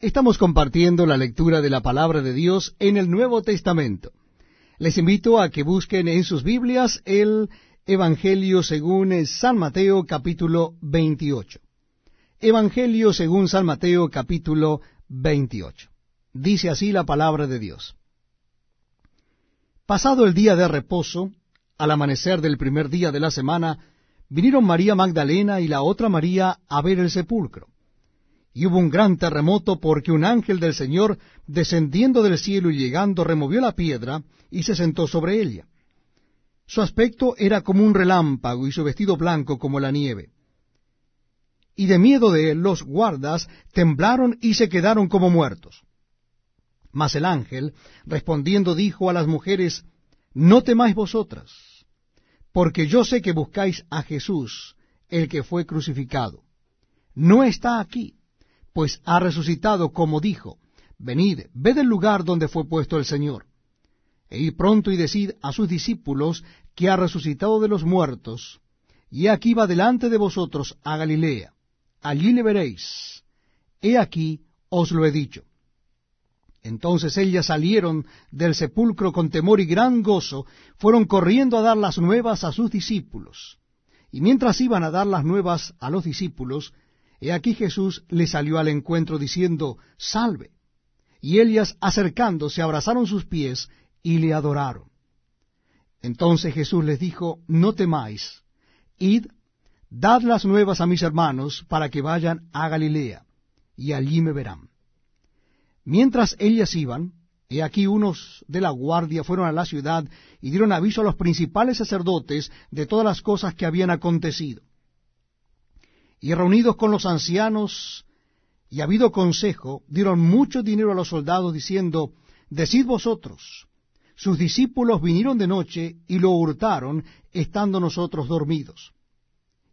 Estamos compartiendo la lectura de la palabra de Dios en el Nuevo Testamento. Les invito a que busquen en sus Biblias el Evangelio según San Mateo capítulo 28. Evangelio según San Mateo capítulo 28. Dice así la palabra de Dios. Pasado el día de reposo, al amanecer del primer día de la semana, vinieron María Magdalena y la otra María a ver el sepulcro y hubo un gran terremoto porque un ángel del Señor, descendiendo del cielo y llegando, removió la piedra y se sentó sobre ella. Su aspecto era como un relámpago y su vestido blanco como la nieve. Y de miedo de él los guardas temblaron y se quedaron como muertos. Mas el ángel, respondiendo, dijo a las mujeres, No temáis vosotras, porque yo sé que buscáis a Jesús, el que fue crucificado. No está aquí pues ha resucitado como dijo, venid, ved el lugar donde fue puesto el Señor. E id pronto y decid a sus discípulos que ha resucitado de los muertos, y aquí va delante de vosotros a Galilea, allí le veréis. He aquí os lo he dicho. Entonces ellas salieron del sepulcro con temor y gran gozo, fueron corriendo a dar las nuevas a sus discípulos. Y mientras iban a dar las nuevas a los discípulos, He aquí Jesús le salió al encuentro diciendo, Salve. Y ellas acercándose abrazaron sus pies y le adoraron. Entonces Jesús les dijo, No temáis, id, dad las nuevas a mis hermanos para que vayan a Galilea, y allí me verán. Mientras ellas iban, he aquí unos de la guardia fueron a la ciudad y dieron aviso a los principales sacerdotes de todas las cosas que habían acontecido y reunidos con los ancianos y habido consejo, dieron mucho dinero a los soldados, diciendo, Decid vosotros, sus discípulos vinieron de noche y lo hurtaron, estando nosotros dormidos.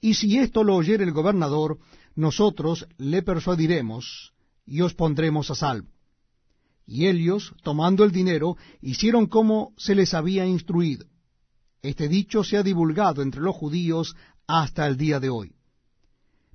Y si esto lo oyere el gobernador, nosotros le persuadiremos y os pondremos a salvo. Y ellos, tomando el dinero, hicieron como se les había instruido. Este dicho se ha divulgado entre los judíos hasta el día de hoy.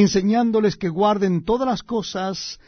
enseñándoles que guarden todas las cosas